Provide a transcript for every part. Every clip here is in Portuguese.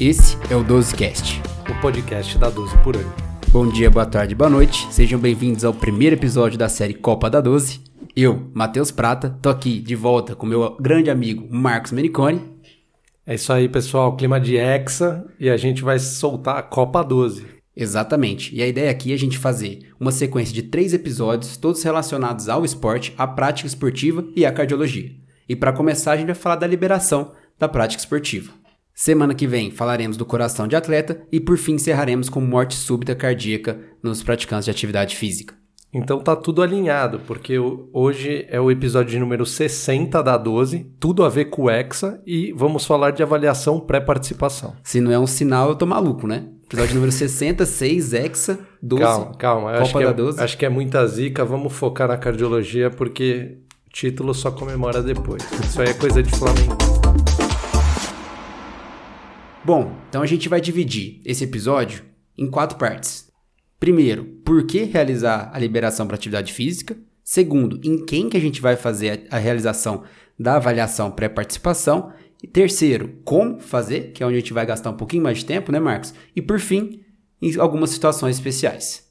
Esse é o 12Cast, o podcast da 12 por ano. Bom dia, boa tarde, boa noite. Sejam bem-vindos ao primeiro episódio da série Copa da 12. Eu, Matheus Prata, tô aqui de volta com meu grande amigo Marcos Menicone. É isso aí, pessoal. Clima de Hexa e a gente vai soltar a Copa 12. Exatamente. E a ideia aqui é a gente fazer uma sequência de três episódios, todos relacionados ao esporte, à prática esportiva e à cardiologia. E para começar, a gente vai falar da liberação da prática esportiva. Semana que vem falaremos do coração de atleta e por fim encerraremos com morte súbita cardíaca nos praticantes de atividade física. Então tá tudo alinhado, porque hoje é o episódio número 60 da 12, tudo a ver com o Hexa e vamos falar de avaliação pré-participação. Se não é um sinal, eu tô maluco, né? Episódio número 66, Hexa, 12. Calma, calma. Copa acho, que é, 12. acho que é muita zica, vamos focar na cardiologia, porque título só comemora depois. Isso aí é coisa de Flamengo. Bom, então a gente vai dividir esse episódio em quatro partes. Primeiro, por que realizar a liberação para atividade física? Segundo, em quem que a gente vai fazer a realização da avaliação pré-participação? E terceiro, como fazer, que é onde a gente vai gastar um pouquinho mais de tempo, né, Marcos? E por fim, em algumas situações especiais.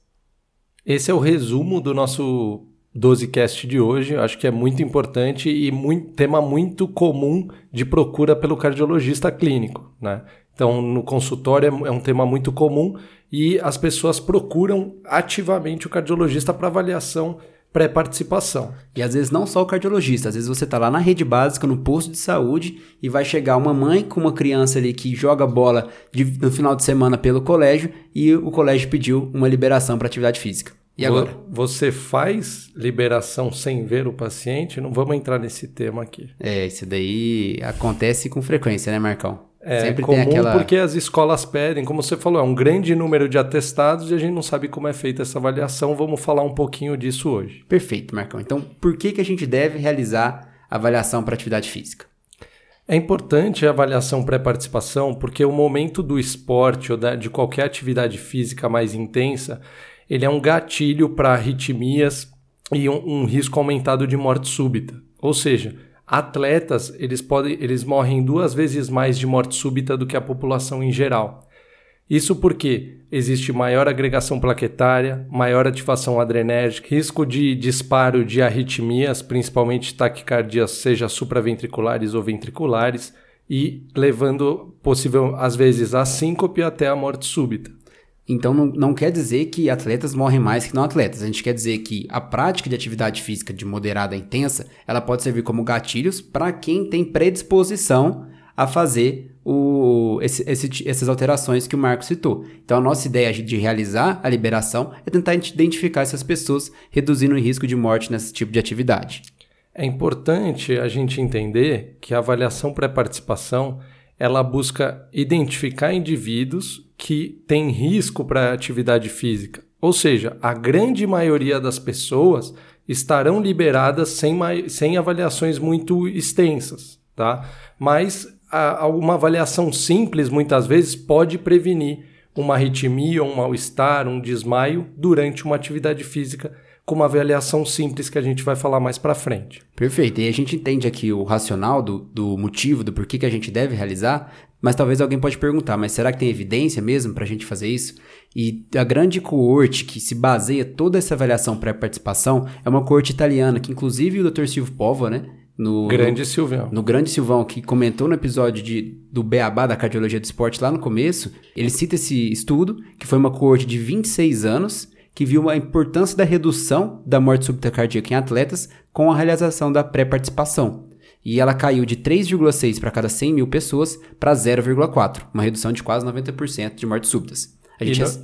Esse é o resumo do nosso 12cast de hoje. Acho que é muito importante e muito, tema muito comum de procura pelo cardiologista clínico, né? Então, no consultório é, é um tema muito comum e as pessoas procuram ativamente o cardiologista para avaliação pré-participação. E às vezes não só o cardiologista, às vezes você está lá na rede básica, no posto de saúde, e vai chegar uma mãe com uma criança ali que joga bola de, no final de semana pelo colégio e o colégio pediu uma liberação para atividade física. E agora? Você faz liberação sem ver o paciente? Não vamos entrar nesse tema aqui. É, isso daí acontece com frequência, né, Marcão? É Sempre comum aquela... porque as escolas pedem, como você falou, é um grande número de atestados e a gente não sabe como é feita essa avaliação. Vamos falar um pouquinho disso hoje. Perfeito, Marcão. Então, por que, que a gente deve realizar avaliação para atividade física? É importante a avaliação pré-participação porque o momento do esporte ou de qualquer atividade física mais intensa, ele é um gatilho para arritmias e um, um risco aumentado de morte súbita. Ou seja, atletas eles podem eles morrem duas vezes mais de morte súbita do que a população em geral. Isso porque existe maior agregação plaquetária, maior ativação adrenérgica, risco de disparo de arritmias, principalmente taquicardias, seja supraventriculares ou ventriculares, e levando possível às vezes a síncope até a morte súbita. Então não, não quer dizer que atletas morrem mais que não atletas. A gente quer dizer que a prática de atividade física de moderada a intensa, ela pode servir como gatilhos para quem tem predisposição a fazer o, esse, esse, essas alterações que o Marco citou. Então a nossa ideia de realizar a liberação é tentar identificar essas pessoas, reduzindo o risco de morte nesse tipo de atividade. É importante a gente entender que a avaliação pré-participação ela busca identificar indivíduos que têm risco para a atividade física. Ou seja, a grande maioria das pessoas estarão liberadas sem, sem avaliações muito extensas, tá? Mas a, uma avaliação simples, muitas vezes, pode prevenir uma arritmia, um mal-estar, um desmaio durante uma atividade física com uma avaliação simples que a gente vai falar mais para frente. Perfeito. E a gente entende aqui o racional do, do motivo, do porquê que a gente deve realizar, mas talvez alguém pode perguntar, mas será que tem evidência mesmo para a gente fazer isso? E a grande coorte que se baseia toda essa avaliação pré-participação é uma coorte italiana, que inclusive o Dr. Silvio Pova, né? No, grande Silvão. No grande Silvão, que comentou no episódio de, do Beabá da Cardiologia do Esporte lá no começo, ele cita esse estudo, que foi uma coorte de 26 anos, que viu a importância da redução da morte súbita cardíaca em atletas com a realização da pré-participação. E ela caiu de 3,6 para cada 100 mil pessoas para 0,4, uma redução de quase 90% de mortes súbitas.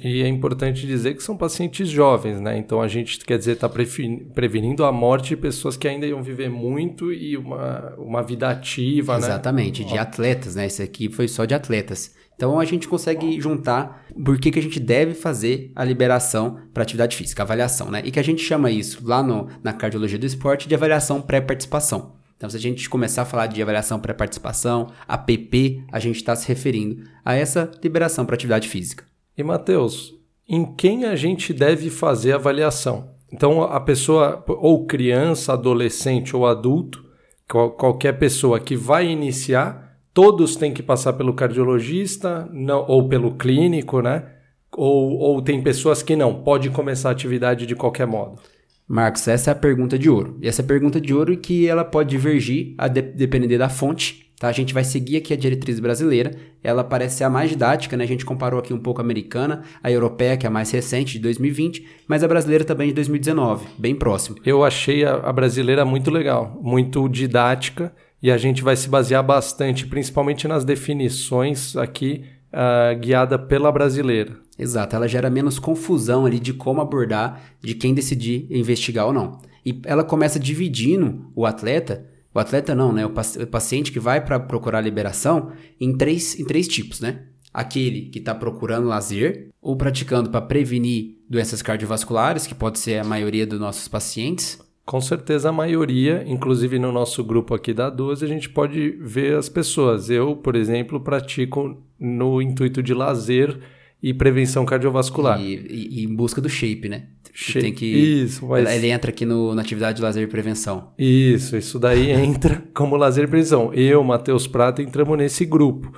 E, e, é importante dizer que são pacientes jovens, né? Então a gente quer dizer está prevenindo a morte de pessoas que ainda iam viver muito e uma, uma vida ativa, Exatamente, né? Exatamente, de atletas, né? Esse aqui foi só de atletas. Então a gente consegue juntar por que, que a gente deve fazer a liberação para atividade física, avaliação, né? E que a gente chama isso lá no, na cardiologia do esporte de avaliação pré-participação. Então, se a gente começar a falar de avaliação pré-participação, APP, a gente está se referindo a essa liberação para atividade física. E, Matheus, em quem a gente deve fazer avaliação? Então, a pessoa, ou criança, adolescente ou adulto, qualquer pessoa que vai iniciar, todos têm que passar pelo cardiologista não, ou pelo clínico, né? Ou, ou tem pessoas que não, pode começar a atividade de qualquer modo? Marcos, essa é a pergunta de ouro. E essa é a pergunta de ouro que ela pode divergir a de depender da fonte. Tá? A gente vai seguir aqui a diretriz brasileira. Ela parece ser a mais didática, né? A gente comparou aqui um pouco a americana, a europeia, que é a mais recente, de 2020, mas a brasileira também de 2019, bem próximo. Eu achei a, a brasileira muito legal, muito didática, e a gente vai se basear bastante, principalmente nas definições aqui, uh, guiada pela brasileira. Exato, ela gera menos confusão ali de como abordar, de quem decidir investigar ou não. E ela começa dividindo o atleta, o atleta não, né? O, paciente que vai para procurar liberação em três, em três tipos, né? Aquele que está procurando lazer ou praticando para prevenir doenças cardiovasculares, que pode ser a maioria dos nossos pacientes. Com certeza a maioria, inclusive no nosso grupo aqui da 12, a gente pode ver as pessoas. Eu, por exemplo, pratico no intuito de lazer e prevenção cardiovascular. E, e, e em busca do shape, né? Shape. Tem que, isso, mas... Ele entra aqui no, na atividade de lazer e prevenção. Isso, isso daí entra como lazer e prevenção. Eu, Matheus Prata, entramos nesse grupo.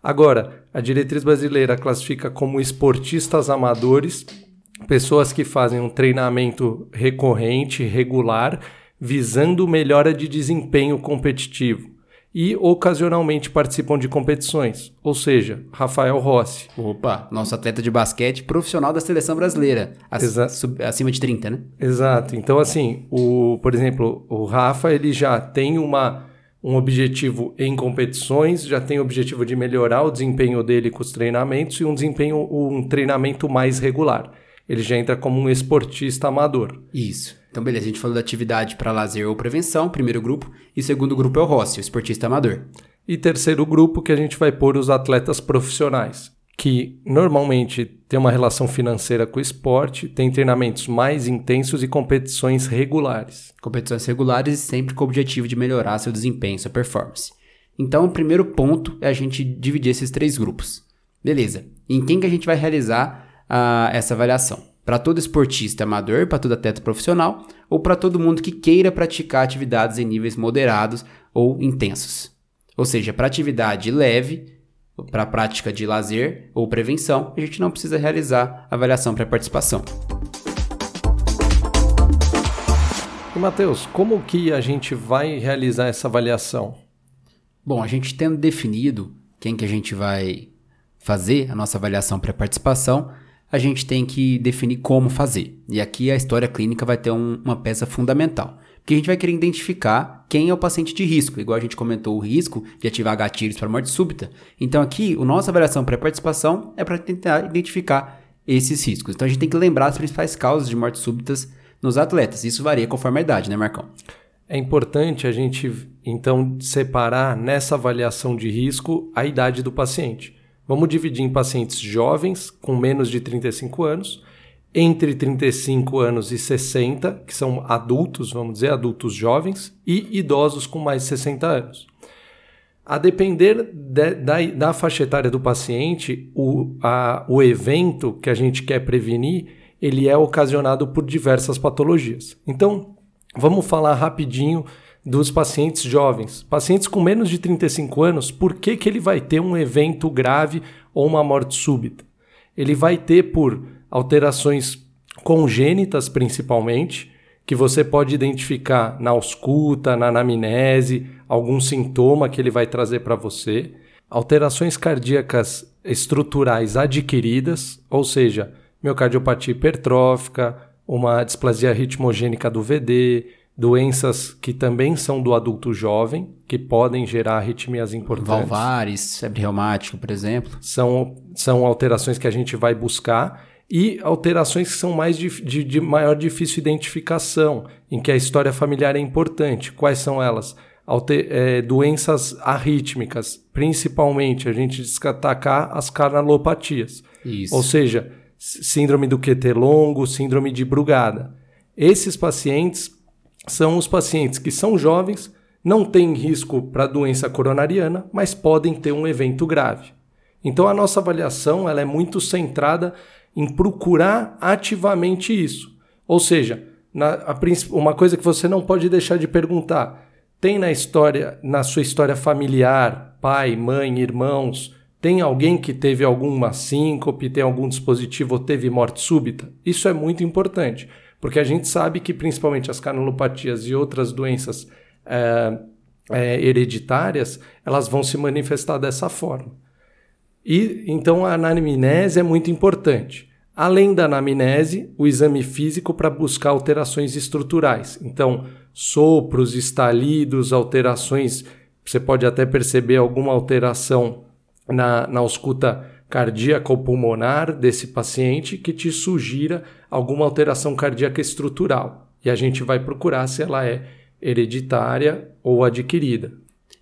Agora, a diretriz brasileira classifica como esportistas amadores pessoas que fazem um treinamento recorrente, regular, visando melhora de desempenho competitivo e ocasionalmente participam de competições, ou seja, Rafael Rossi. Opa, nosso atleta de basquete profissional da seleção brasileira, acima de 30, né? Exato. Então assim, o, por exemplo, o Rafa, ele já tem uma um objetivo em competições, já tem o objetivo de melhorar o desempenho dele com os treinamentos e um desempenho um treinamento mais regular. Ele já entra como um esportista amador. Isso. Então, beleza, a gente falou da atividade para lazer ou prevenção, primeiro grupo, e segundo grupo é o Rossi, o esportista amador. E terceiro grupo que a gente vai pôr os atletas profissionais, que normalmente tem uma relação financeira com o esporte, tem treinamentos mais intensos e competições regulares. Competições regulares e sempre com o objetivo de melhorar seu desempenho, sua performance. Então, o primeiro ponto é a gente dividir esses três grupos. Beleza. Em quem que a gente vai realizar essa avaliação? para todo esportista amador, para todo atleta profissional ou para todo mundo que queira praticar atividades em níveis moderados ou intensos. Ou seja, para atividade leve, para prática de lazer ou prevenção, a gente não precisa realizar avaliação pré-participação. E Matheus, como que a gente vai realizar essa avaliação? Bom, a gente tendo definido quem que a gente vai fazer a nossa avaliação pré-participação, a gente tem que definir como fazer. E aqui a história clínica vai ter um, uma peça fundamental. Porque a gente vai querer identificar quem é o paciente de risco, igual a gente comentou o risco de ativar gatilhos para morte súbita. Então aqui, a nossa avaliação pré-participação é para tentar identificar esses riscos. Então a gente tem que lembrar as principais causas de mortes súbitas nos atletas. Isso varia conforme a idade, né, Marcão? É importante a gente então separar nessa avaliação de risco a idade do paciente. Vamos dividir em pacientes jovens, com menos de 35 anos, entre 35 anos e 60, que são adultos, vamos dizer, adultos jovens, e idosos com mais de 60 anos. A depender de, da, da faixa etária do paciente, o, a, o evento que a gente quer prevenir, ele é ocasionado por diversas patologias. Então, vamos falar rapidinho dos pacientes jovens. Pacientes com menos de 35 anos, por que, que ele vai ter um evento grave ou uma morte súbita? Ele vai ter por alterações congênitas, principalmente, que você pode identificar na ausculta, na anamnese, algum sintoma que ele vai trazer para você. Alterações cardíacas estruturais adquiridas, ou seja, miocardiopatia hipertrófica, uma displasia ritmogênica do VD, doenças que também são do adulto jovem, que podem gerar arritmias importantes. Valvares, febre reumática, por exemplo. São, são alterações que a gente vai buscar e alterações que são mais de, de, de maior difícil identificação, em que a história familiar é importante. Quais são elas? Alter, é, doenças arrítmicas, principalmente a gente destacar as carnalopatias. Isso. Ou seja, síndrome do QT longo, síndrome de Brugada. Esses pacientes são os pacientes que são jovens, não têm risco para doença coronariana, mas podem ter um evento grave. Então a nossa avaliação ela é muito centrada em procurar ativamente isso. Ou seja, na, a, uma coisa que você não pode deixar de perguntar: tem na história, na sua história familiar, pai, mãe, irmãos, tem alguém que teve alguma síncope, tem algum dispositivo ou teve morte súbita? Isso é muito importante, porque a gente sabe que principalmente as canalopatias e outras doenças é, é, hereditárias, elas vão se manifestar dessa forma. E então a anamnese é muito importante. Além da anamnese, o exame físico para buscar alterações estruturais. Então, sopros, estalidos, alterações. Você pode até perceber alguma alteração na, na ausculta cardíaca ou pulmonar desse paciente que te sugira alguma alteração cardíaca estrutural. E a gente vai procurar se ela é hereditária ou adquirida.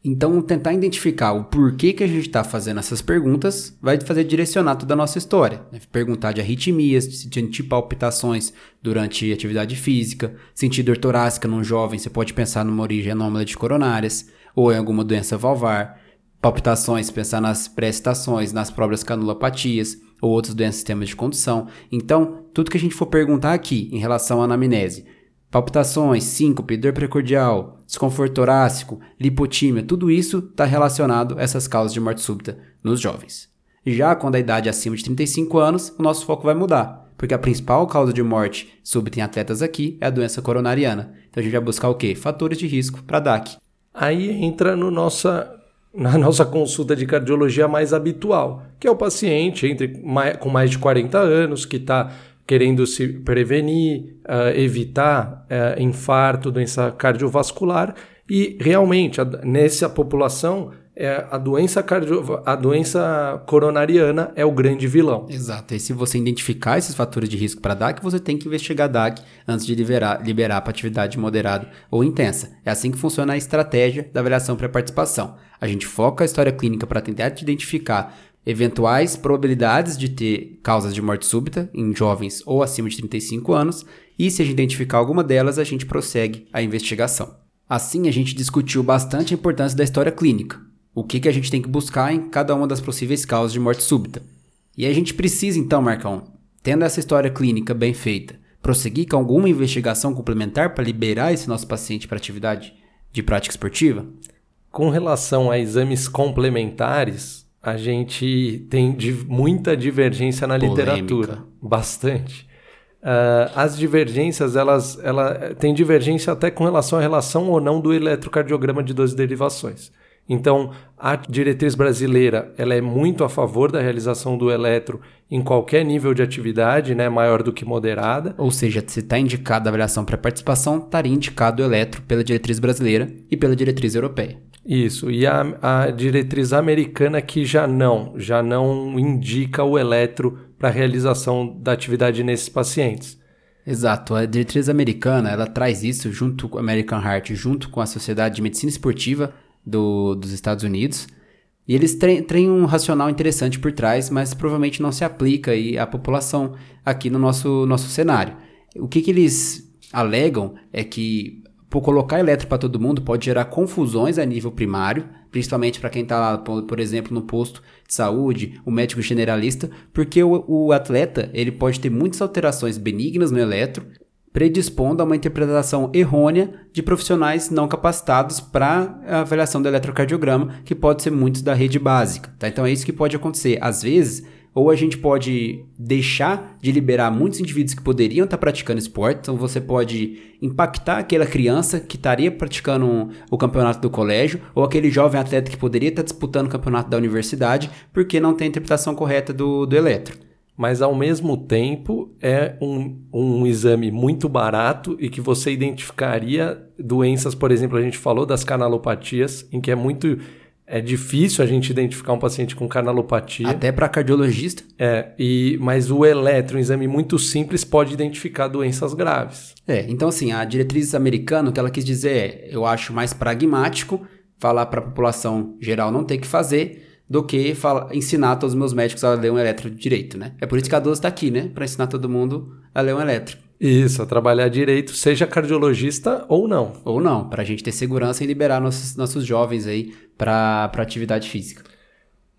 Então, tentar identificar o porquê que a gente está fazendo essas perguntas vai fazer direcionar toda a nossa história. Né? Perguntar de arritmias, de palpitações durante atividade física, sentir dor torácica num jovem, você pode pensar numa origem anômala de coronárias ou em alguma doença valvar. Palpitações, pensar nas pré-estações, nas próprias canulopatias ou outras doenças do sistema de condução. Então, tudo que a gente for perguntar aqui em relação à anamnese, palpitações, síncope, dor precordial, desconforto torácico, lipotímia, tudo isso está relacionado a essas causas de morte súbita nos jovens. Já quando a idade é acima de 35 anos, o nosso foco vai mudar, porque a principal causa de morte súbita em atletas aqui é a doença coronariana. Então a gente vai buscar o quê? Fatores de risco para DAC. Aí entra no nossa, na nossa consulta de cardiologia mais habitual, que é o paciente entre, com mais de 40 anos que está querendo se prevenir, uh, evitar uh, infarto, doença cardiovascular e realmente nessa população é, a, doença cardio, a doença coronariana é o grande vilão. Exato. E se você identificar esses fatores de risco para DAC, você tem que investigar DAC antes de liberar, liberar para atividade moderada ou intensa. É assim que funciona a estratégia da avaliação pré-participação. A gente foca a história clínica para tentar identificar eventuais probabilidades de ter causas de morte súbita em jovens ou acima de 35 anos, e se a gente identificar alguma delas, a gente prossegue a investigação. Assim, a gente discutiu bastante a importância da história clínica, o que, que a gente tem que buscar em cada uma das possíveis causas de morte súbita. E a gente precisa então, Marcão, tendo essa história clínica bem feita, prosseguir com alguma investigação complementar para liberar esse nosso paciente para atividade de prática esportiva? Com relação a exames complementares, a gente tem muita divergência na Polêmica. literatura, bastante. Uh, as divergências, elas, ela tem divergência até com relação à relação ou não do eletrocardiograma de 12 derivações. Então, a diretriz brasileira ela é muito a favor da realização do eletro em qualquer nível de atividade, né, maior do que moderada. Ou seja, se está indicada a avaliação para participação, estaria indicado o eletro pela diretriz brasileira e pela diretriz europeia. Isso, e a, a diretriz americana que já não, já não indica o eletro para a realização da atividade nesses pacientes. Exato, a diretriz americana ela traz isso junto com o American Heart, junto com a Sociedade de Medicina Esportiva do, dos Estados Unidos. E eles têm um racional interessante por trás, mas provavelmente não se aplica aí à população aqui no nosso, nosso cenário. O que, que eles alegam é que por colocar eletro para todo mundo pode gerar confusões a nível primário, principalmente para quem está, por exemplo, no posto de saúde, o médico generalista, porque o, o, atleta ele pode ter muitas alterações benignas no eletro, predispondo a uma interpretação errônea de profissionais não capacitados para a avaliação do eletrocardiograma, que pode ser muitos da rede básica. Tá? Então é isso que pode acontecer. Às vezes, ou a gente pode deixar de liberar muitos indivíduos que poderiam estar praticando esporte, então você pode impactar aquela criança que estaria praticando o campeonato do colégio, ou aquele jovem atleta que poderia estar disputando o campeonato da universidade, porque não tem a interpretação correta do, do eletro. Mas ao mesmo tempo é um, um exame muito barato e que você identificaria doenças, por exemplo, a gente falou das canalopatias, em que é muito é difícil a gente identificar um paciente com canalopatia. Até para cardiologista. É, e, mas o eletro, um exame muito simples, pode identificar doenças graves. É, então assim, a diretriz americana, o que ela quis dizer é, eu acho mais pragmático falar para a população geral não ter que fazer do que falar, ensinar todos os meus médicos a ler um eletro direito, né? É por isso que a 12 está aqui, né? Para ensinar todo mundo a ler um eletro. Isso, a trabalhar direito, seja cardiologista ou não. Ou não, para a gente ter segurança e liberar nossos, nossos jovens aí para atividade física.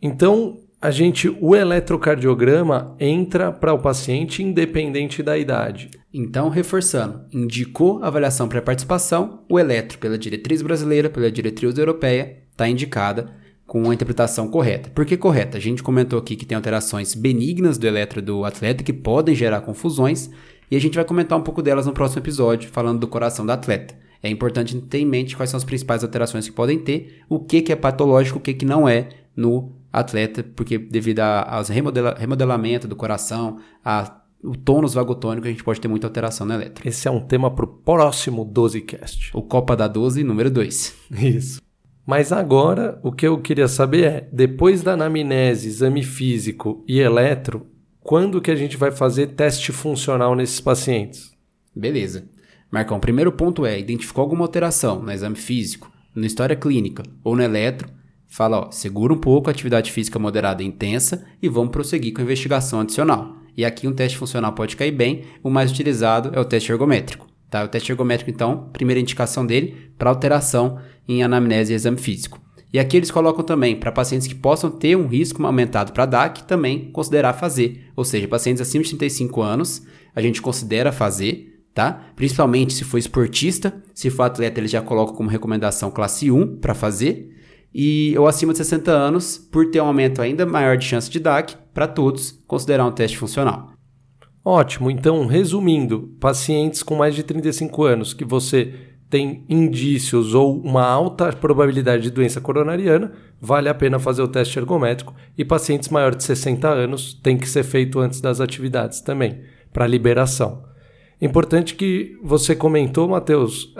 Então, a gente, o eletrocardiograma entra para o paciente independente da idade. Então, reforçando, indicou avaliação pré-participação, o eletro, pela diretriz brasileira, pela diretriz europeia, está indicada com a interpretação correta. Por que correta? A gente comentou aqui que tem alterações benignas do eletro do atleta que podem gerar confusões, e a gente vai comentar um pouco delas no próximo episódio, falando do coração do atleta. É importante ter em mente quais são as principais alterações que podem ter, o que, que é patológico, o que, que não é no atleta, porque devido aos remodela, remodelamento do coração, a, o tônus vagotônico, a gente pode ter muita alteração no eletro. Esse é um tema para o próximo 12cast. O Copa da 12, número 2. Isso. Mas agora, o que eu queria saber é, depois da anamnese, exame físico e eletro, quando que a gente vai fazer teste funcional nesses pacientes? Beleza. Marcão, o primeiro ponto é, identificou alguma alteração no exame físico, na história clínica ou no eletro, fala, ó, segura um pouco a atividade física moderada e intensa e vamos prosseguir com a investigação adicional. E aqui um teste funcional pode cair bem, o mais utilizado é o teste ergométrico. Tá? O teste ergométrico, então, primeira indicação dele para alteração em anamnese e exame físico. E aqui eles colocam também para pacientes que possam ter um risco aumentado para DAC, também considerar fazer. Ou seja, pacientes acima de 35 anos, a gente considera fazer, tá? Principalmente se for esportista, se for atleta, eles já colocam como recomendação classe 1 para fazer. E ou acima de 60 anos, por ter um aumento ainda maior de chance de DAC, para todos considerar um teste funcional. Ótimo, então resumindo, pacientes com mais de 35 anos que você tem indícios ou uma alta probabilidade de doença coronariana, vale a pena fazer o teste ergométrico e pacientes maiores de 60 anos tem que ser feito antes das atividades também, para liberação. Importante que você comentou, Matheus,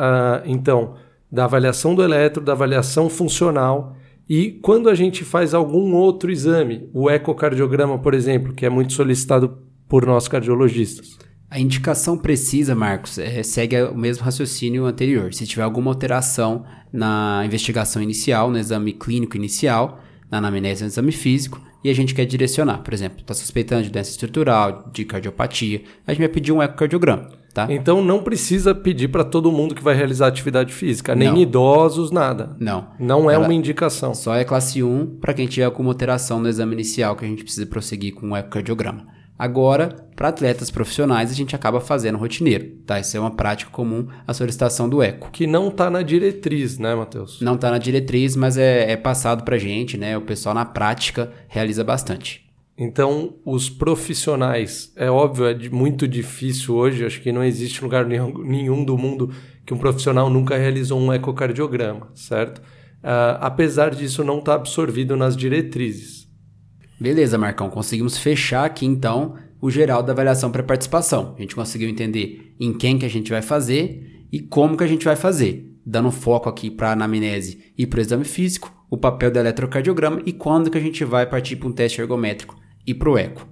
então, da avaliação do eletro, da avaliação funcional e quando a gente faz algum outro exame, o ecocardiograma, por exemplo, que é muito solicitado por nós cardiologistas. A indicação precisa, Marcos, é, segue o mesmo raciocínio anterior. Se tiver alguma alteração na investigação inicial, no exame clínico inicial, na anamnese no exame físico, e a gente quer direcionar, por exemplo, está suspeitando de doença estrutural, de cardiopatia, a gente vai pedir um ecocardiograma. Tá? Então não precisa pedir para todo mundo que vai realizar atividade física, nem não. idosos, nada. Não. Não é Ela uma indicação. Só é classe 1 para quem tiver alguma alteração no exame inicial que a gente precisa prosseguir com o ecocardiograma. Agora, para atletas profissionais, a gente acaba fazendo rotineiro, tá? Isso é uma prática comum, a solicitação do eco. Que não está na diretriz, né, Matheus? Não está na diretriz, mas é, é passado para gente, né? O pessoal na prática realiza bastante. Então, os profissionais, é óbvio, é muito difícil hoje, acho que não existe lugar nenhum do mundo que um profissional nunca realizou um ecocardiograma, certo? Uh, apesar disso não estar tá absorvido nas diretrizes. Beleza, Marcão, conseguimos fechar aqui então o geral da avaliação pré-participação. A gente conseguiu entender em quem que a gente vai fazer e como que a gente vai fazer, dando foco aqui para a anamnese e para o exame físico, o papel do eletrocardiograma e quando que a gente vai partir para um teste ergométrico e para o eco.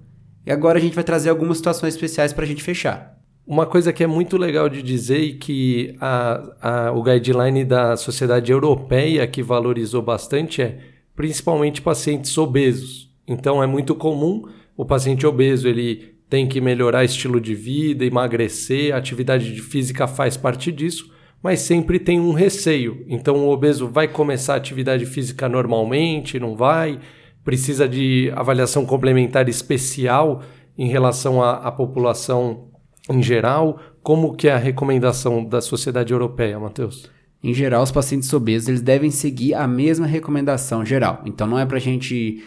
E agora a gente vai trazer algumas situações especiais para a gente fechar. Uma coisa que é muito legal de dizer e que a, a, o guideline da Sociedade Europeia que valorizou bastante é principalmente pacientes obesos. Então é muito comum o paciente obeso ele tem que melhorar estilo de vida, emagrecer, a atividade física faz parte disso, mas sempre tem um receio. Então o obeso vai começar a atividade física normalmente, não vai, precisa de avaliação complementar especial em relação à, à população em geral. Como que é a recomendação da Sociedade Europeia, Matheus? Em geral, os pacientes obesos eles devem seguir a mesma recomendação geral. Então não é para a gente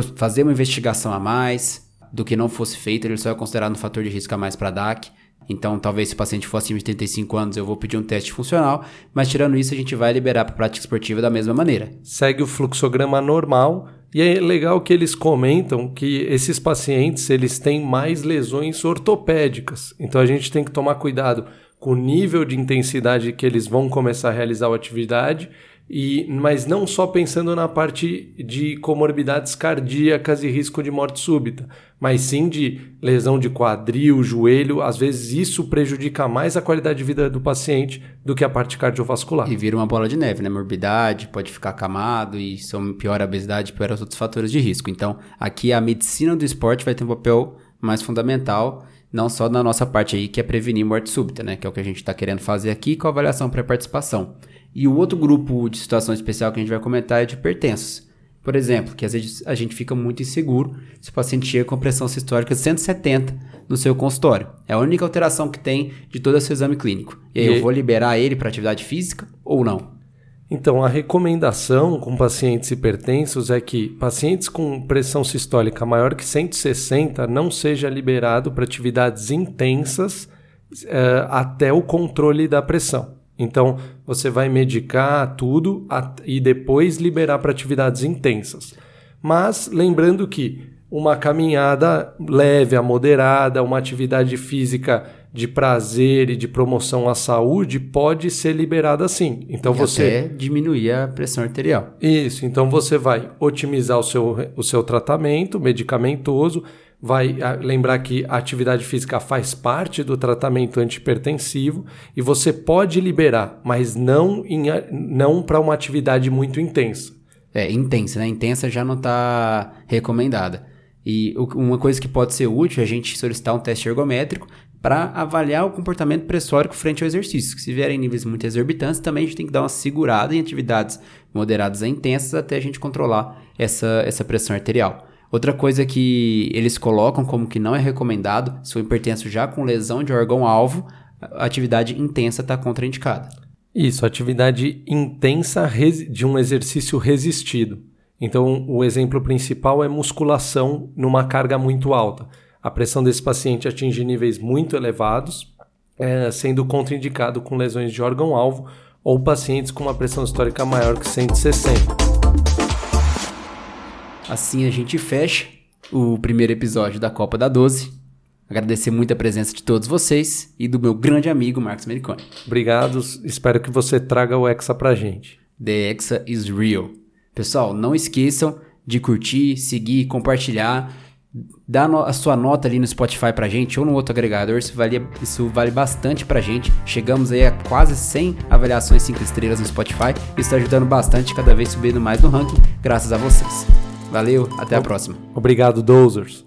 fazer uma investigação a mais do que não fosse feito, ele só é considerado um fator de risco a mais para DAC. Então, talvez se o paciente for acima de 35 anos, eu vou pedir um teste funcional, mas tirando isso, a gente vai liberar para prática esportiva da mesma maneira. Segue o fluxograma normal e é legal que eles comentam que esses pacientes, eles têm mais lesões ortopédicas. Então, a gente tem que tomar cuidado com o nível de intensidade que eles vão começar a realizar a atividade e, mas não só pensando na parte de comorbidades cardíacas e risco de morte súbita, mas sim de lesão de quadril, joelho. Às vezes isso prejudica mais a qualidade de vida do paciente do que a parte cardiovascular. E vira uma bola de neve, né? Morbidade, pode ficar acamado e são pior a obesidade, pior os outros fatores de risco. Então, aqui a medicina do esporte vai ter um papel mais fundamental não só na nossa parte aí, que é prevenir morte súbita, né? Que é o que a gente está querendo fazer aqui com a avaliação pré-participação. E o outro grupo de situação especial que a gente vai comentar é de hipertensos. Por exemplo, que às vezes a gente fica muito inseguro se o paciente chega com pressão sistólica de 170 no seu consultório. É a única alteração que tem de todo o seu exame clínico. E aí e eu vou liberar ele para atividade física ou não? Então, a recomendação com pacientes hipertensos é que pacientes com pressão sistólica maior que 160 não seja liberado para atividades intensas uh, até o controle da pressão. Então, você vai medicar tudo e depois liberar para atividades intensas. Mas lembrando que uma caminhada leve a moderada, uma atividade física de prazer e de promoção à saúde pode ser liberada sim. Então e você até diminuir a pressão arterial. Isso, então você vai otimizar o seu, o seu tratamento medicamentoso, vai ah, lembrar que a atividade física faz parte do tratamento antipertensivo e você pode liberar, mas não, não para uma atividade muito intensa. É, intensa, né? Intensa já não está recomendada. E uma coisa que pode ser útil é a gente solicitar um teste ergométrico para avaliar o comportamento pressórico frente ao exercício. Se vierem níveis muito exorbitantes, também a gente tem que dar uma segurada em atividades moderadas a intensas até a gente controlar essa, essa pressão arterial. Outra coisa que eles colocam como que não é recomendado, se o hipertenso já com lesão de órgão-alvo, atividade intensa está contraindicada. Isso, atividade intensa de um exercício resistido. Então, o exemplo principal é musculação numa carga muito alta. A pressão desse paciente atinge níveis muito elevados, é, sendo contraindicado com lesões de órgão-alvo ou pacientes com uma pressão histórica maior que 160. Assim a gente fecha o primeiro episódio da Copa da 12. Agradecer muito a presença de todos vocês e do meu grande amigo Marcos Mericone. Obrigado, espero que você traga o Hexa pra gente. The Hexa is real. Pessoal, não esqueçam de curtir, seguir, compartilhar. Dá a sua nota ali no Spotify pra gente ou no outro agregador, isso vale, isso vale bastante pra gente. Chegamos aí a quase 100 avaliações 5 estrelas no Spotify. Isso está ajudando bastante, cada vez subindo mais no ranking, graças a vocês. Valeu, até a próxima. Obrigado, Dozers.